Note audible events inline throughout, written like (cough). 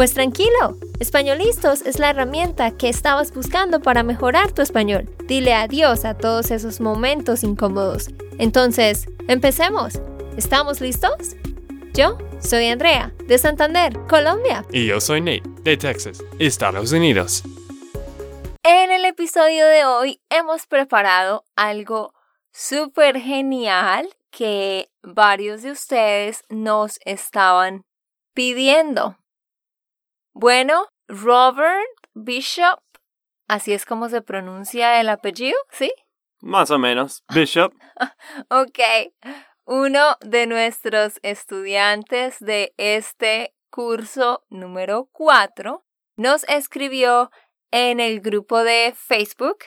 Pues tranquilo, Españolistos es la herramienta que estabas buscando para mejorar tu español. Dile adiós a todos esos momentos incómodos. Entonces, empecemos. ¿Estamos listos? Yo soy Andrea, de Santander, Colombia. Y yo soy Nate, de Texas, Estados Unidos. En el episodio de hoy hemos preparado algo súper genial que varios de ustedes nos estaban pidiendo. Bueno, Robert Bishop, así es como se pronuncia el apellido, ¿sí? Más o menos, Bishop. (laughs) ok, uno de nuestros estudiantes de este curso número 4 nos escribió en el grupo de Facebook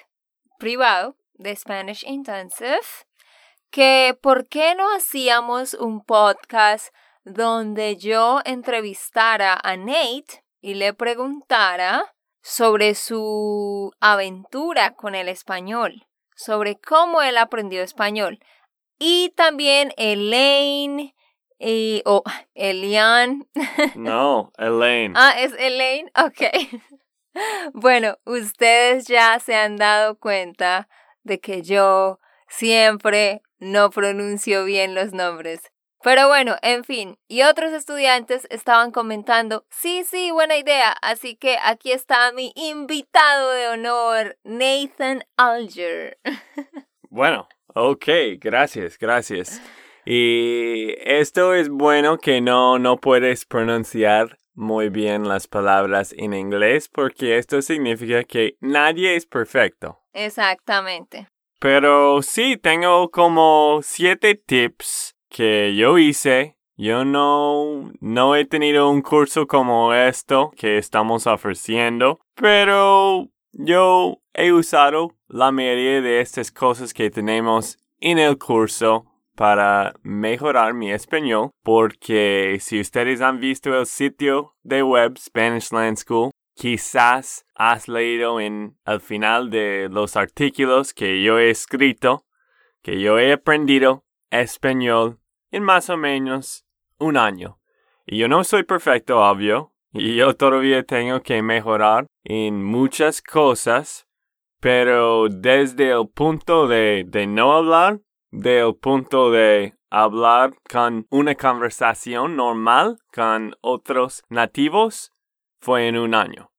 privado de Spanish Intensive que por qué no hacíamos un podcast donde yo entrevistara a Nate y le preguntara sobre su aventura con el español, sobre cómo él aprendió español. Y también Elaine y, o Elian. (laughs) No, Elaine. ah, es Elaine, ok. (laughs) bueno, ustedes ya se han dado cuenta de que yo siempre no pronuncio bien los nombres. Pero bueno, en fin, y otros estudiantes estaban comentando, sí, sí, buena idea, así que aquí está mi invitado de honor, Nathan Alger. (laughs) Bueno, ok, gracias, gracias. Y esto es bueno que no, no puedes pronunciar muy bien las palabras en inglés porque esto significa que nadie es perfecto. Exactamente. Pero sí, tengo como siete tips que yo hice. Yo no, no he tenido un curso como esto que estamos ofreciendo, pero yo he usado la mayoría de estas cosas que tenemos en el curso para mejorar mi español, porque si ustedes han visto el sitio de web Spanish Land School, quizás has leído en el final de los artículos que yo he escrito que yo he aprendido español en más o menos un año. Y yo no soy perfecto, obvio, y yo todavía tengo que mejorar en muchas cosas, pero desde el punto de, de no hablar, del punto de hablar con una conversación normal con otros nativos, fue en un año.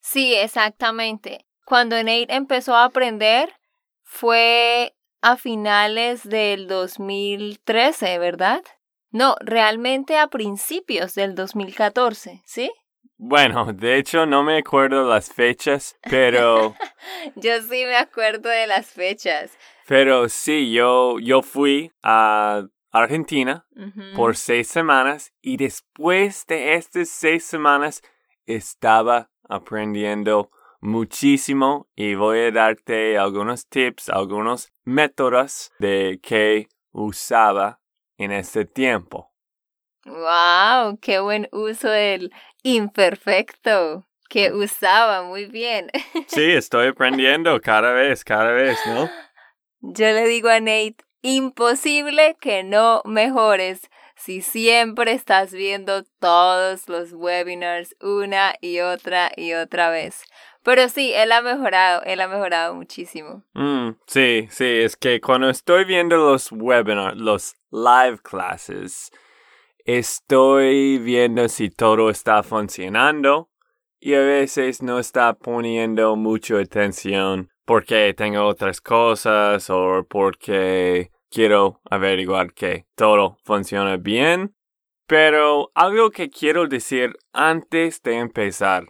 Sí, exactamente. Cuando Nate empezó a aprender, fue a finales del 2013, ¿verdad? No, realmente a principios del 2014, ¿sí? Bueno, de hecho no me acuerdo las fechas, pero... (laughs) yo sí me acuerdo de las fechas. Pero sí, yo, yo fui a Argentina por seis semanas y después de estas seis semanas estaba aprendiendo muchísimo y voy a darte algunos tips, algunos métodos de que usaba en este tiempo. ¡Wow! ¡Qué buen uso del imperfecto! Que usaba muy bien. (laughs) Sí, estoy aprendiendo cada vez, cada vez, ¿no? Yo le digo a Nate, imposible que no mejores si siempre estás viendo todos los webinars una y otra y otra vez. Pero sí, él ha mejorado, él ha mejorado muchísimo. Mm, sí, sí, es que cuando estoy viendo los webinars, los live classes, estoy viendo si todo está funcionando y a veces no está poniendo mucha atención porque tengo otras cosas o porque quiero averiguar que todo funciona bien. Pero algo que quiero decir antes de empezar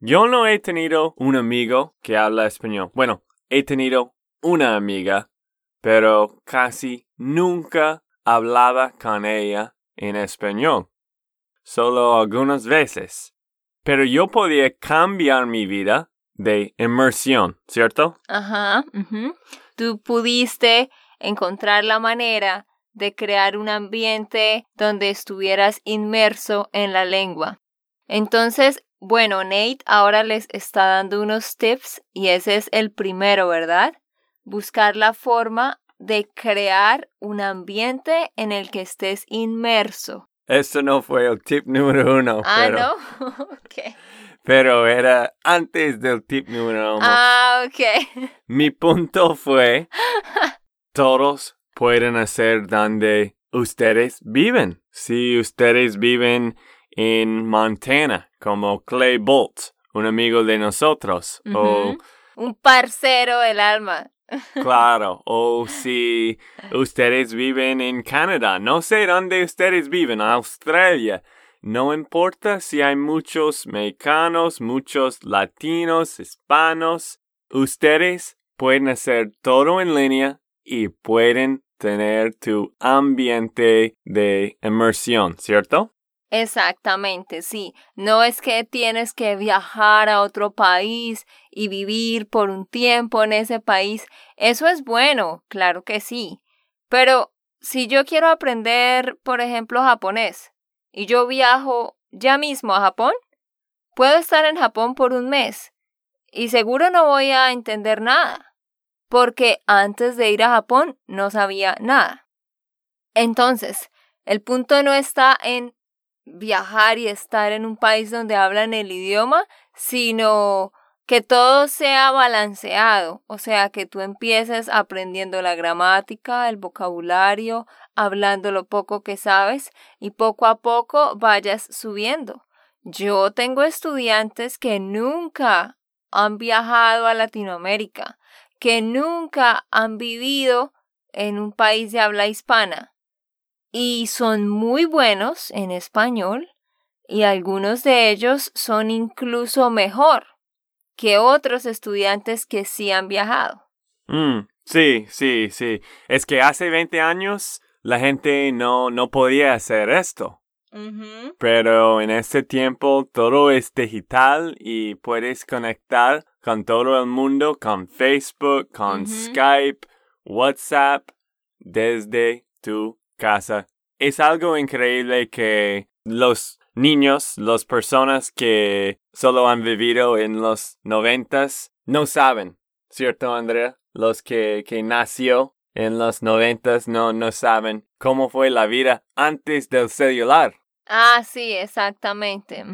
yo no he tenido un amigo que habla español. Bueno, he tenido una amiga, pero casi nunca hablaba con ella en español. Solo algunas veces. Pero yo podía cambiar mi vida de inmersión, ¿cierto? Ajá. Tú pudiste encontrar la manera de crear un ambiente donde estuvieras inmerso en la lengua. Entonces, bueno, Nate ahora les está dando unos tips y ese es el primero, ¿verdad? Buscar la forma de crear un ambiente en el que estés inmerso. Esto no fue el tip número uno. Ah, pero, ¿no? (laughs) ok. Pero era antes del tip número uno. Ah, ok. Mi punto fue, (laughs) todos pueden hacer donde ustedes viven. Si ustedes viven en Montana, como Clay Bolt, un amigo de nosotros, o. Un parcero del alma. (laughs) Claro, o si ustedes viven en Canadá, no sé dónde ustedes viven, Australia. No importa si hay muchos mexicanos, muchos latinos, hispanos, ustedes pueden hacer todo en línea y pueden tener tu ambiente de inmersión, ¿cierto? Exactamente, sí. No es que tienes que viajar a otro país y vivir por un tiempo en ese país. Eso es bueno, claro que sí. Pero si yo quiero aprender, por ejemplo, japonés, y yo viajo ya mismo a Japón, puedo estar en Japón por un mes y seguro no voy a entender nada, porque antes de ir a Japón no sabía nada. Entonces, el punto no está en viajar y estar en un país donde hablan el idioma, sino que todo sea balanceado, o sea, que tú empieces aprendiendo la gramática, el vocabulario, hablando lo poco que sabes y poco a poco vayas subiendo. Yo tengo estudiantes que nunca han viajado a Latinoamérica, que nunca han vivido en un país de habla hispana y son muy buenos en español y algunos de ellos son incluso mejor que otros estudiantes que sí han viajado. Mm, sí, sí, sí. Es que hace 20 años la gente no, no podía hacer esto. Pero en este tiempo todo es digital y puedes conectar con todo el mundo, con Facebook, con. Skype, WhatsApp, desde tu casa. Es algo increíble que los niños, las personas que solo han vivido en los noventas, no saben, ¿cierto, Andrea? Los que, que nació en los noventas no, no saben cómo fue la vida antes del celular. Ah, sí, exactamente.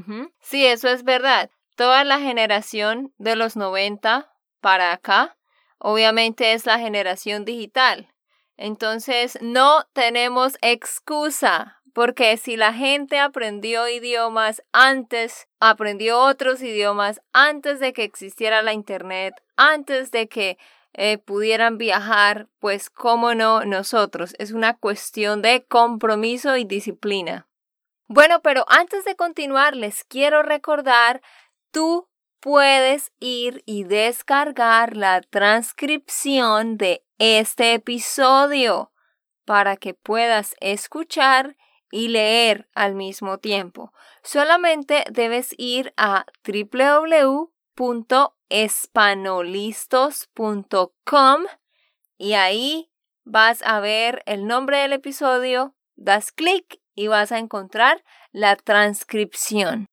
Sí, eso es verdad. Toda la generación de los 90 para acá, obviamente es la generación digital. Entonces, no tenemos excusa, porque si la gente aprendió idiomas antes, aprendió otros idiomas antes de que existiera la Internet, antes de que eh, pudieran viajar, pues cómo no nosotros. Es una cuestión de compromiso y disciplina. Bueno, pero antes de continuar, les quiero recordar, tú puedes ir y descargar la transcripción de este episodio para que puedas escuchar y leer al mismo tiempo. Solamente debes ir a www.espanolistos.com y ahí vas a ver el nombre del episodio, das clic y vas a encontrar la transcripción.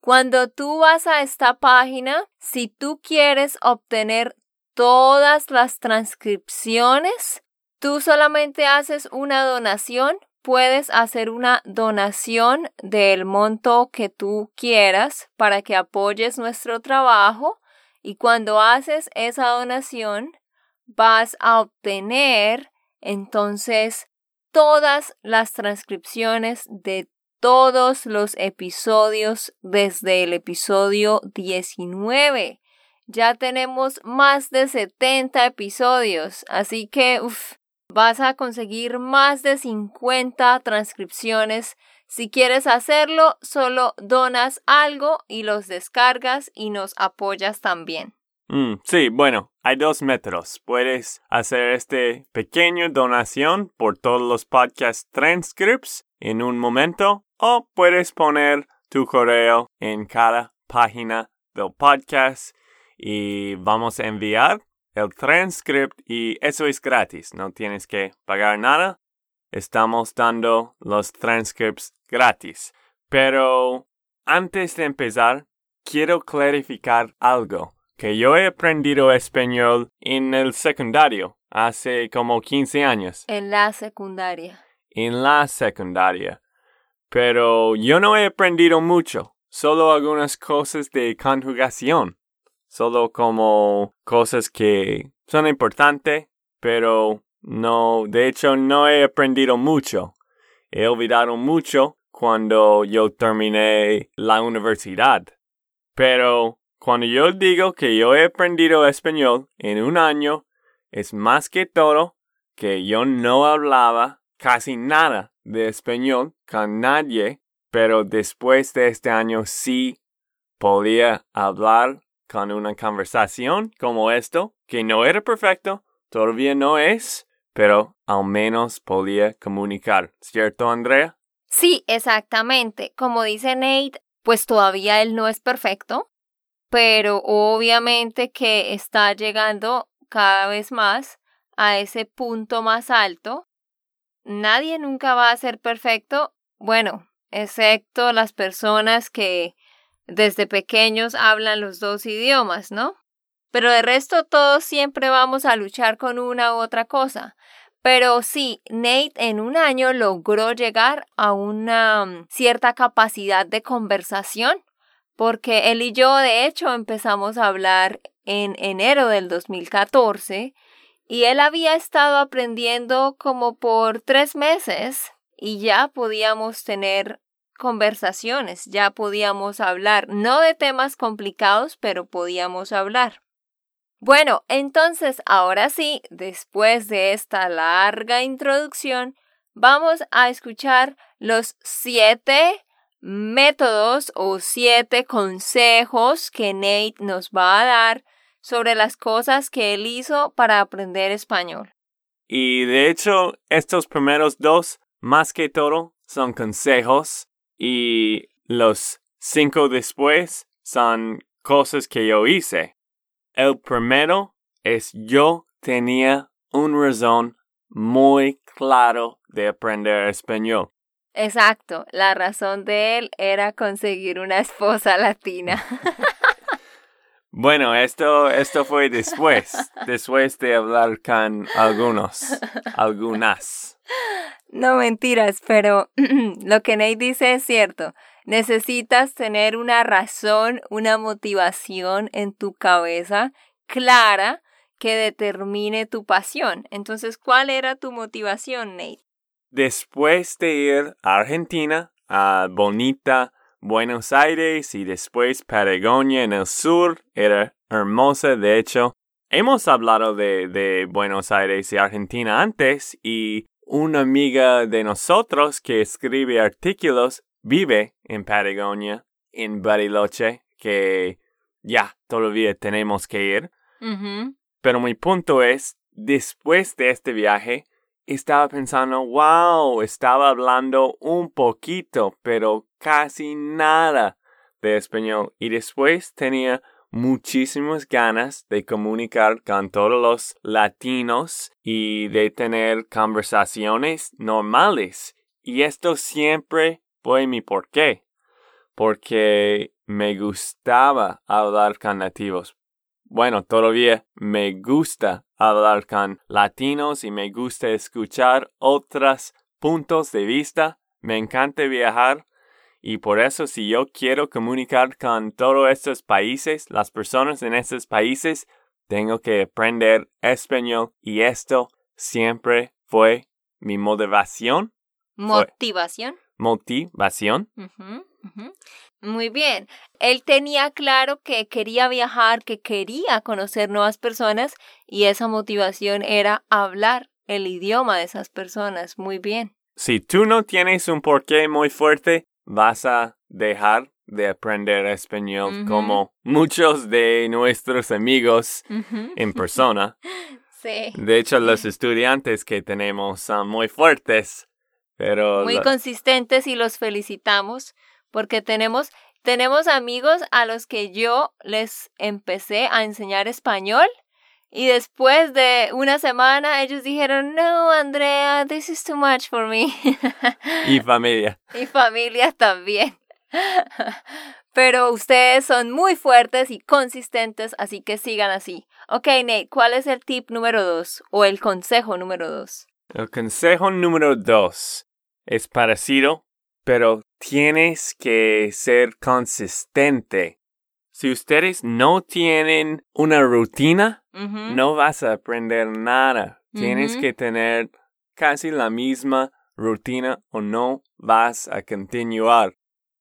Cuando tú vas a esta página, si tú quieres obtener todas las transcripciones, tú solamente haces una donación. Puedes hacer una donación del monto que tú quieras para que apoyes nuestro trabajo y cuando haces esa donación vas a obtener entonces todas las transcripciones de todos los episodios desde el episodio 19. Ya tenemos más de 70 episodios, así que vas a conseguir más de 50 transcripciones. Si quieres hacerlo, solo donas algo y los descargas y nos apoyas también. Mm, sí, bueno, hay dos métodos. Puedes hacer este pequeño donación por todos los podcast transcripts en un momento o puedes poner tu correo en cada página del podcast y vamos a enviar el transcript y eso es gratis, no tienes que pagar nada. Estamos dando los transcripts gratis. Pero antes de empezar, quiero clarificar algo, que yo he aprendido español en el secundario hace como 15 años. En la secundaria. En la secundaria. Pero yo no he aprendido mucho, solo algunas cosas de conjugación, solo como cosas que son importantes, pero no, de hecho no he aprendido mucho. He olvidado mucho cuando yo terminé la universidad. Pero cuando yo digo que yo he aprendido español en un año, es más que todo que yo no hablaba casi nada de español con nadie, pero después de este año sí podía hablar con una conversación como esto, que no era perfecto, todavía no es, pero al menos podía comunicar. ¿Cierto, Andrea? Sí, exactamente. Como dice Nate, pues todavía él no es perfecto, pero obviamente que está llegando cada vez más a ese punto más alto. Nadie nunca va a ser perfecto, bueno, excepto las personas que desde pequeños hablan los dos idiomas, ¿no? Pero de resto todos siempre vamos a luchar con una u otra cosa. Pero sí, Nate en un año logró llegar a una mm, cierta capacidad de conversación, porque él y yo de hecho empezamos a hablar en enero del 2014 y él había estado aprendiendo como por tres meses y ya podíamos tener conversaciones, ya podíamos hablar, no de temas complicados, pero podíamos hablar. Bueno, entonces ahora sí, después de esta larga introducción, vamos a escuchar los siete métodos o siete consejos que Nate nos va a dar sobre las cosas que él hizo para aprender español. Y de hecho, estos primeros dos, más que todo, son consejos y los cinco después son cosas que yo hice. El primero es yo tenía un razón muy claro de aprender español. Exacto, la razón de él era conseguir una esposa latina. (laughs) bueno, esto, esto fue después, después de hablar con algunos, algunas. No mentiras, pero (clears throat) lo que Nate dice es cierto. Necesitas tener una razón, una motivación en tu cabeza clara que determine tu pasión. Entonces, ¿cuál era tu motivación, Nate? Después de ir a Argentina, a bonita Buenos Aires y después Patagonia en el sur, era hermosa, de hecho. Hemos hablado de, de Buenos Aires y Argentina antes y una amiga de nosotros que escribe artículos vive en Patagonia, en Bariloche, que ya todavía tenemos que ir. Pero mi punto es, después de este viaje, estaba pensando, wow, estaba hablando un poquito, pero casi nada de español. Y después tenía muchísimas ganas de comunicar con todos los latinos y de tener conversaciones normales. Y esto siempre fue mi porqué. Porque me gustaba hablar con nativos. Bueno, todavía me gusta hablar con latinos y me gusta escuchar otros puntos de vista. Me encanta viajar y por eso si yo quiero comunicar con todos estos países, las personas en estos países, tengo que aprender español y esto siempre fue mi motivación. Motivación. motivación. Muy bien. Él tenía claro que quería viajar, que quería conocer nuevas personas y esa motivación era hablar el idioma de esas personas. Muy bien. Si tú no tienes un porqué muy fuerte, vas a dejar de aprender español como muchos de nuestros amigos en persona. (laughs) sí. De hecho, los estudiantes que tenemos son muy fuertes, pero... Muy consistentes y los felicitamos porque tenemos, tenemos amigos a los que yo les empecé a enseñar español Y después de una semana ellos dijeron, no, Andrea, this is too much for me. (laughs) Y familia. y familia también. (laughs) Pero ustedes son muy fuertes y consistentes, así que sigan así. Ok, Nate, ¿cuál es el tip número dos o el consejo número dos? El consejo número dos es parecido, pero tienes que ser consistente. Si ustedes no tienen una rutina, No vas a aprender nada. Tienes que tener casi la misma rutina o no vas a continuar.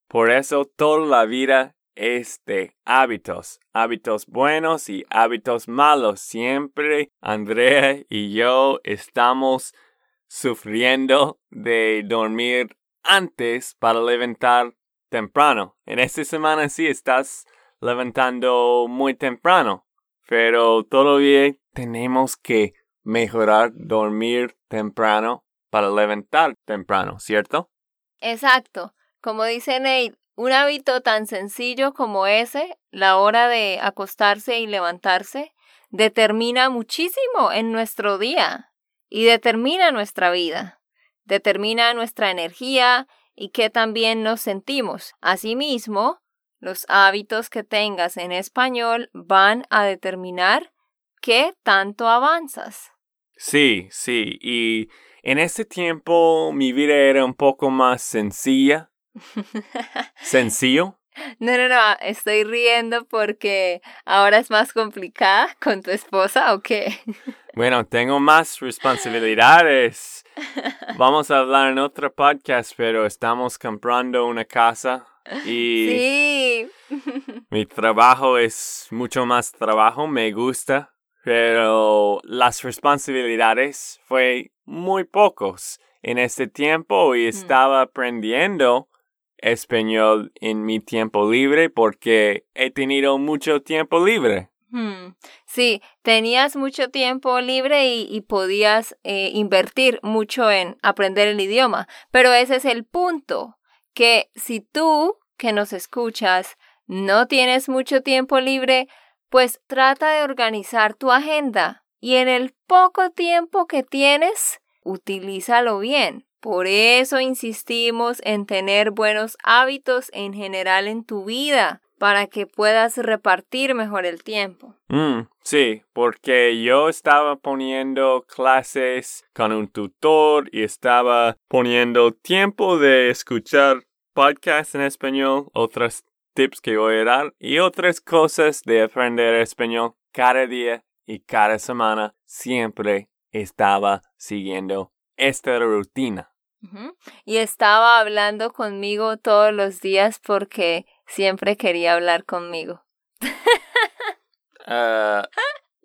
Por eso toda la vida es de hábitos, hábitos buenos y hábitos malos. Siempre Andrea y yo estamos sufriendo de dormir antes para levantar temprano. En esta semana sí estás levantando muy temprano, pero todavía tenemos que mejorar dormir temprano para levantar temprano, ¿cierto? Exacto. Como dice Nate, un hábito tan sencillo como ese, la hora de acostarse y levantarse, determina muchísimo en nuestro día y determina nuestra vida, determina nuestra energía y qué también nos sentimos. Asimismo, los hábitos que tengas en español van a determinar qué tanto avanzas. Sí, sí, y en ese tiempo mi vida era un poco más sencilla. (laughs) Sencillo. No, no, no, estoy riendo porque ahora es más complicada con tu esposa o qué? (laughs) Bueno, tengo más responsabilidades. (laughs) Vamos a hablar en otro podcast, pero estamos comprando una casa y Sí. (laughs) mi trabajo es mucho más trabajo, me gusta, pero las responsabilidades fue muy pocos en este tiempo y estaba aprendiendo español en mi tiempo libre porque he tenido mucho tiempo libre. Hmm. Sí, tenías mucho tiempo libre y, y podías eh, invertir mucho en aprender el idioma, pero ese es el punto, que si tú que nos escuchas no tienes mucho tiempo libre, pues trata de organizar tu agenda y en el poco tiempo que tienes, utilízalo bien. Por eso insistimos en tener buenos hábitos en general en tu vida, para que puedas repartir mejor el tiempo. Mm, sí, porque yo estaba poniendo clases con un tutor y estaba poniendo tiempo de escuchar podcasts en español, otros tips que voy a dar y otras cosas de aprender español cada día y cada semana. Siempre estaba siguiendo esta rutina. Y estaba hablando conmigo todos los días porque siempre quería hablar conmigo. Ah,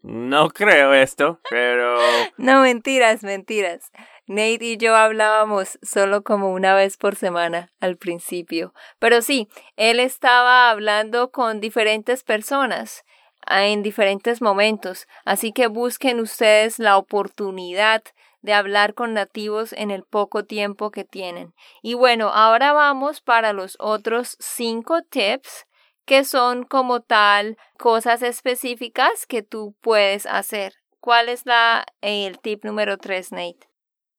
no creo esto, pero (laughs) No, mentiras, mentiras. Nate y yo hablábamos solo como una vez por semana al principio. Pero sí, él estaba hablando con diferentes personas ah, en diferentes momentos. Así que busquen ustedes la oportunidad de hablar con nativos en el poco tiempo que tienen. Y bueno, ahora vamos para los otros cinco tips que son como tal cosas específicas que tú puedes hacer. ¿Cuál es la, el tip número tres, Nate?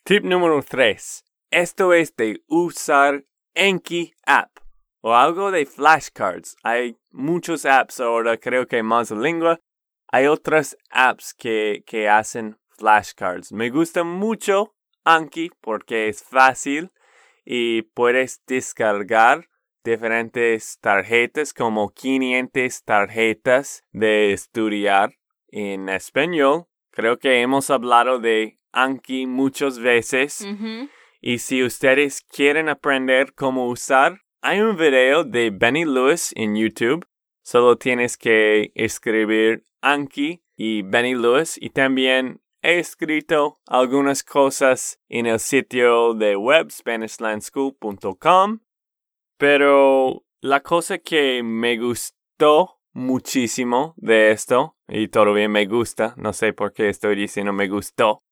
Tip número 3. Esto es de usar Enki App o algo de flashcards. Hay muchos apps ahora, creo que más lengua. Hay otras apps que, que hacen flashcards. Me gusta mucho Anki porque es fácil y puedes descargar diferentes tarjetas como 500 tarjetas de estudiar en español. Creo que hemos hablado de Anki muchas veces. Y si ustedes quieren aprender cómo usar, hay un video de Benny Lewis en YouTube. Solo tienes que escribir Anki y Benny Lewis. Y también he escrito algunas cosas en el sitio de web SpanishLandSchool.com. Pero la cosa que me gustó muchísimo de esto, y todavía me gusta, no sé por qué estoy diciendo me gustó,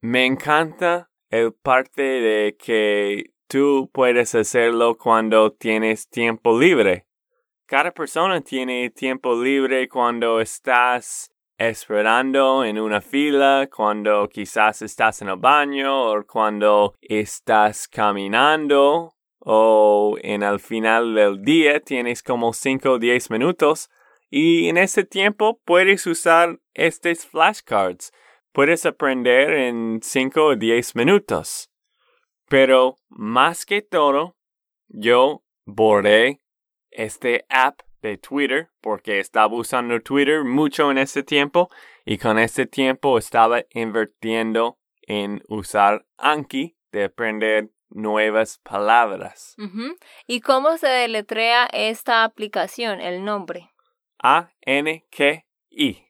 me encanta el parte de que tú puedes hacerlo cuando tienes tiempo libre. Cada persona tiene tiempo libre cuando estás esperando en una fila, cuando quizás estás en el baño o cuando estás caminando o en el final del día tienes como 5 o 10 minutos y en ese tiempo puedes usar estos flashcards. Puedes aprender en 5 o 10 minutos. Pero más que todo, yo borré este app de Twitter porque estaba usando Twitter mucho en ese tiempo y con ese tiempo estaba invirtiendo en usar Anki de aprender nuevas palabras. ¿Y cómo se deletrea esta aplicación, el nombre? A-N-K-I.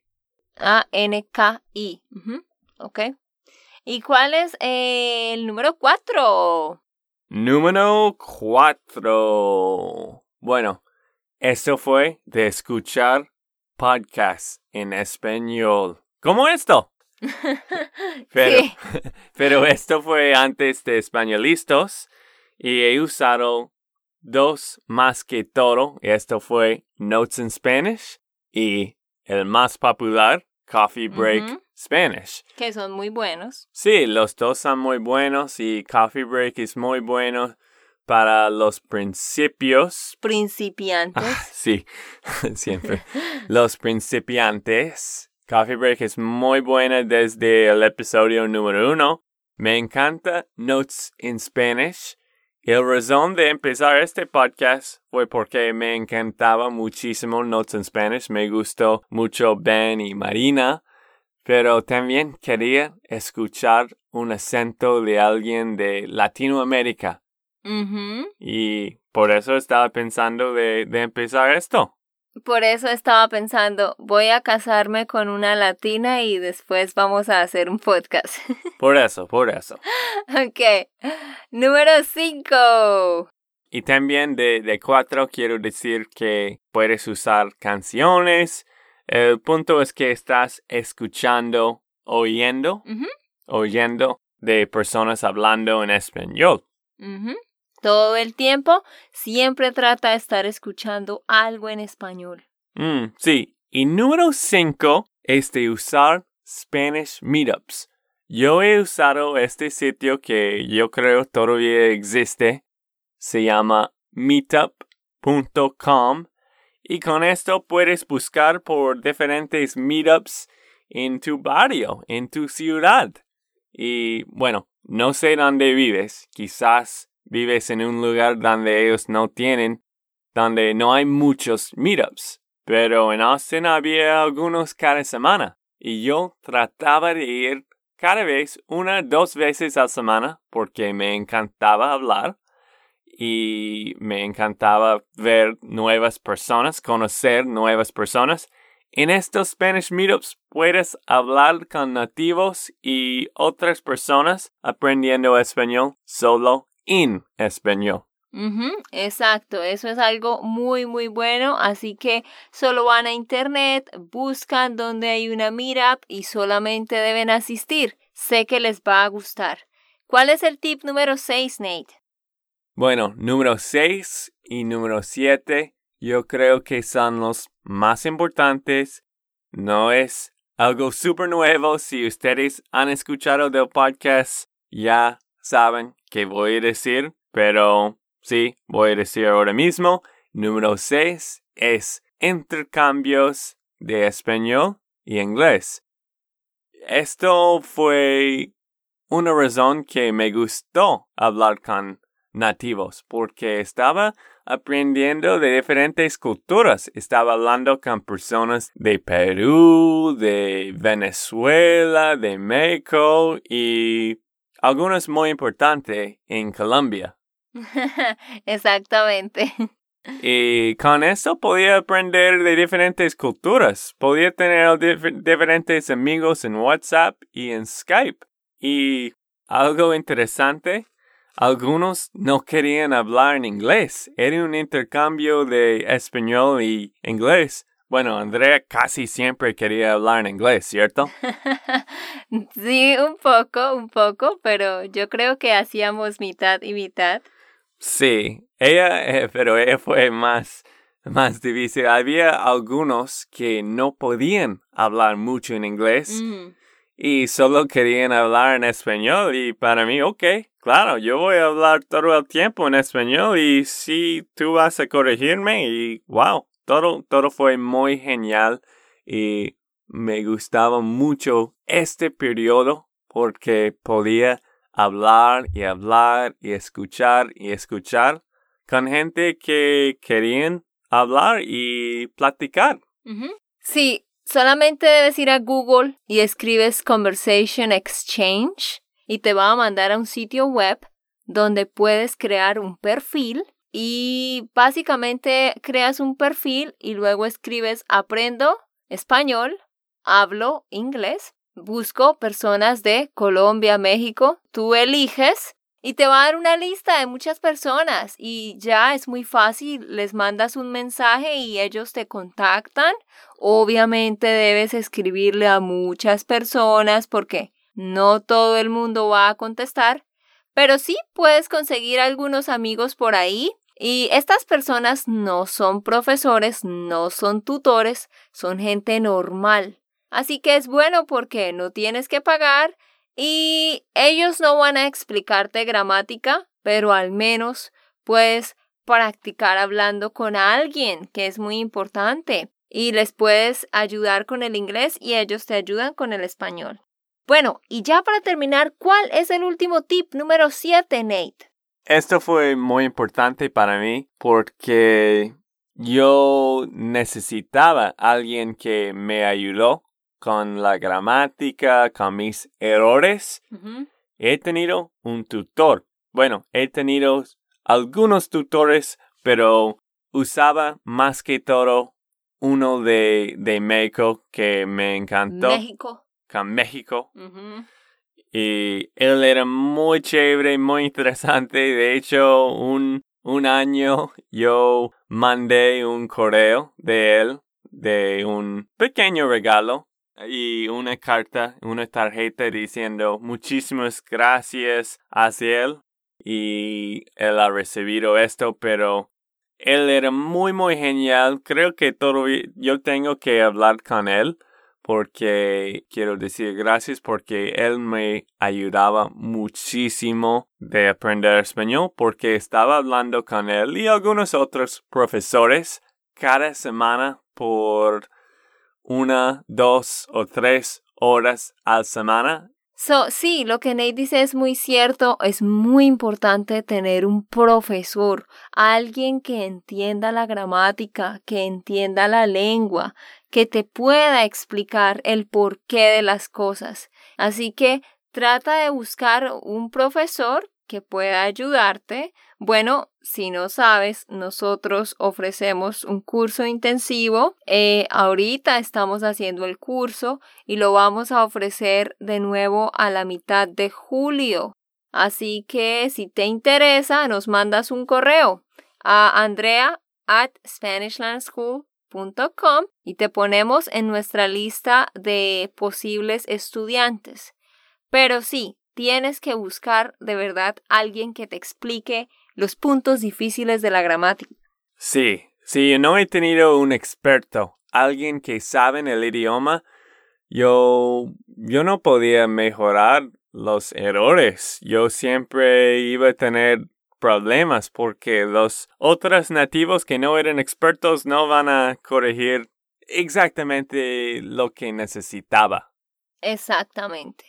A-N-K-I. Ok. ¿Y cuál es el número cuatro? Número cuatro. Bueno, esto fue de escuchar podcasts en español. ¿Cómo esto? (laughs) pero, (laughs) pero esto fue antes de españolistas y he usado dos más que todo. Esto fue Notes in Spanish y el más popular, Coffee Break Spanish. Que son muy buenos. Sí, los dos son muy buenos y Coffee Break es muy bueno para los principios. Principiantes. Ah, sí, (laughs) siempre. los principiantes. Coffee Break es muy buena desde el episodio número uno. Me encanta Notes in Spanish el razón de empezar este podcast fue porque me encantaba muchísimo Notes in Spanish, me gustó mucho Ben y Marina, pero también quería escuchar un acento de alguien de Latinoamérica. Y por eso estaba pensando de, de empezar esto. Por eso estaba pensando, voy a casarme con una latina y después vamos a hacer un podcast. (laughs) Por eso, por eso. ok. Número 5. Y también de, de cuatro quiero decir que puedes usar canciones. El punto es que estás escuchando, oyendo, oyendo de personas hablando en español todo el tiempo, siempre trata de estar escuchando algo en español. Mm, sí. Y número cinco es de usar Spanish Meetups. Yo he usado este sitio que yo creo todavía existe. Se llama meetup.com y con esto puedes buscar por diferentes meetups en tu barrio, en tu ciudad. Y bueno, no sé dónde vives, quizás vives en un lugar donde ellos no tienen, donde no hay muchos meetups. Pero en Austin había algunos cada semana y yo trataba de ir cada vez una dos veces a la semana porque me encantaba hablar y me encantaba ver nuevas personas, conocer nuevas personas. En estos Spanish Meetups puedes hablar con nativos y otras personas aprendiendo español solo en español. exacto, eso es algo muy muy bueno, así que solo van a internet, buscan donde hay una meetup y solamente deben asistir. Sé que les va a gustar. ¿Cuál es el tip número 6, Nate? Bueno, número 6 y número 7 yo creo que son los más importantes. No es algo súper nuevo. Si ustedes han escuchado del podcast, ya saben que voy a decir, pero sí, voy a decir ahora mismo. Número 6 es intercambios de español y inglés. Esto fue una razón que me gustó hablar con nativos, porque estaba aprendiendo de diferentes culturas. Estaba hablando con personas de Perú, de Venezuela, de México y algunos muy importantes en Colombia. (laughs) Exactamente. Y con eso podía aprender de diferentes culturas. Podía tener diferentes amigos en WhatsApp y en Skype. Y algo interesante, algunos no querían hablar en inglés. Era un intercambio de español y inglés. Bueno, Andrea casi siempre quería hablar en inglés, ¿cierto? (laughs) sí, un poco, un poco, pero yo creo que hacíamos mitad y mitad. Sí, ella, eh, pero ella fue más más difícil. Había algunos que no podían hablar mucho en inglés Mm. y solo querían hablar en español y para mí, ok, claro, yo voy a hablar todo el tiempo en español y si tú vas a corregirme y wow, todo, todo fue muy genial y me gustaba mucho este periodo porque podía hablar y hablar y escuchar y escuchar con gente que querían hablar y platicar. Sí, solamente debes ir a Google y escribes Conversation Exchange y te va a mandar a un sitio web donde puedes crear un perfil y básicamente creas un perfil y luego escribes aprendo español, hablo inglés, busco personas de Colombia, México, tú eliges y te va a dar una lista de muchas personas y ya es muy fácil, les mandas un mensaje y ellos te contactan. Obviamente debes escribirle a muchas personas porque no todo el mundo va a contestar, pero sí puedes conseguir algunos amigos por ahí y estas personas no son profesores, no son tutores, son gente normal. Así que es bueno porque no tienes que pagar y ellos no van a explicarte gramática, pero al menos puedes practicar hablando con alguien, que es muy importante, y les puedes ayudar con el inglés y ellos te ayudan con el español. Bueno, y ya para terminar, ¿cuál es el último tip número 7, Nate? Esto fue muy importante para mí porque yo necesitaba alguien que me ayudó con la gramática, con mis errores. He tenido un tutor. Bueno, he tenido algunos tutores, pero usaba más que todo uno de, de México que me encantó, México. con México. Y él era muy chévere, muy interesante. De hecho, un, un año yo mandé un correo de él, de un pequeño regalo y una carta, una tarjeta diciendo muchísimas gracias hacia él. Y él ha recibido esto, pero él era muy, muy genial. Creo que todavía yo tengo que hablar con él porque quiero decir gracias porque él me ayudaba muchísimo de aprender español porque estaba hablando con él y algunos otros profesores cada semana por una, dos o tres horas a semana. So, sí, lo que Nate dice es muy cierto. Es muy importante tener un profesor, alguien que entienda la gramática, que entienda la lengua, que te pueda explicar el porqué de las cosas. Así que trata de buscar un profesor que pueda ayudarte. Bueno, si no sabes, nosotros ofrecemos un curso intensivo. Eh, ahorita estamos haciendo el curso y lo vamos a ofrecer de nuevo a la mitad de julio. Así que si te interesa, nos mandas un correo a andrea at Y te ponemos en nuestra lista de posibles estudiantes. Pero sí, tienes que buscar de verdad alguien que te explique los puntos difíciles de la gramática. Sí, si no he tenido un experto, alguien que sabe el idioma, yo, yo no podía mejorar los errores. Yo siempre iba a tener problemas porque los otros nativos que no eran expertos no van a corregir exactamente lo que necesitaba. Exactamente.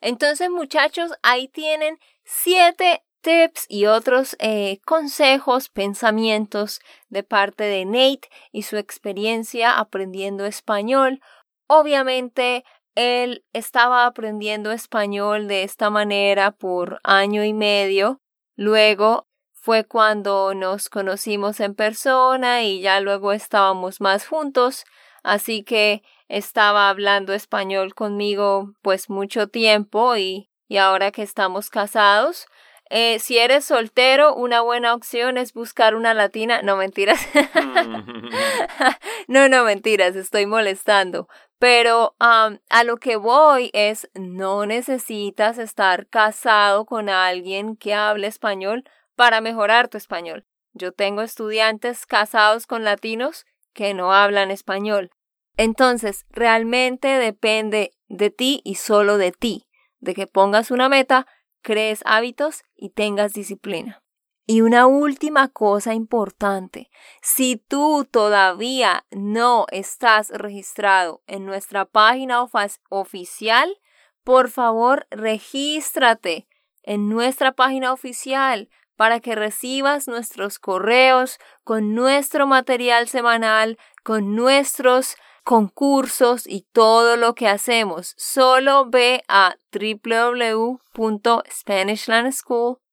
Entonces, muchachos, ahí tienen siete tips y otros eh, consejos, pensamientos de parte de Nate y su experiencia aprendiendo español. Obviamente, él estaba aprendiendo español de esta manera por año y medio. Luego fue cuando nos conocimos en persona y ya luego estábamos más juntos. Así que estaba hablando español conmigo pues mucho tiempo y, y ahora que estamos casados, eh, si eres soltero, una buena opción es buscar una latina. No mentiras. (laughs) no, no mentiras, estoy molestando. Pero um, a lo que voy es, no necesitas estar casado con alguien que hable español para mejorar tu español. Yo tengo estudiantes casados con latinos que no hablan español. Entonces, realmente depende de ti y solo de ti, de que pongas una meta, crees hábitos y tengas disciplina. Y una última cosa importante, si tú todavía no estás registrado en nuestra página oficial, por favor regístrate en nuestra página oficial para que recibas nuestros correos con nuestro material semanal, con nuestros concursos y todo lo que hacemos. Solo ve a www.spanishlandschool.com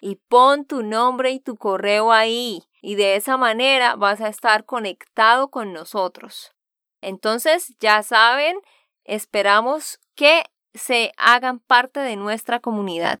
y pon tu nombre y tu correo ahí y de esa manera vas a estar conectado con nosotros. Entonces, ya saben, esperamos que se hagan parte de nuestra comunidad.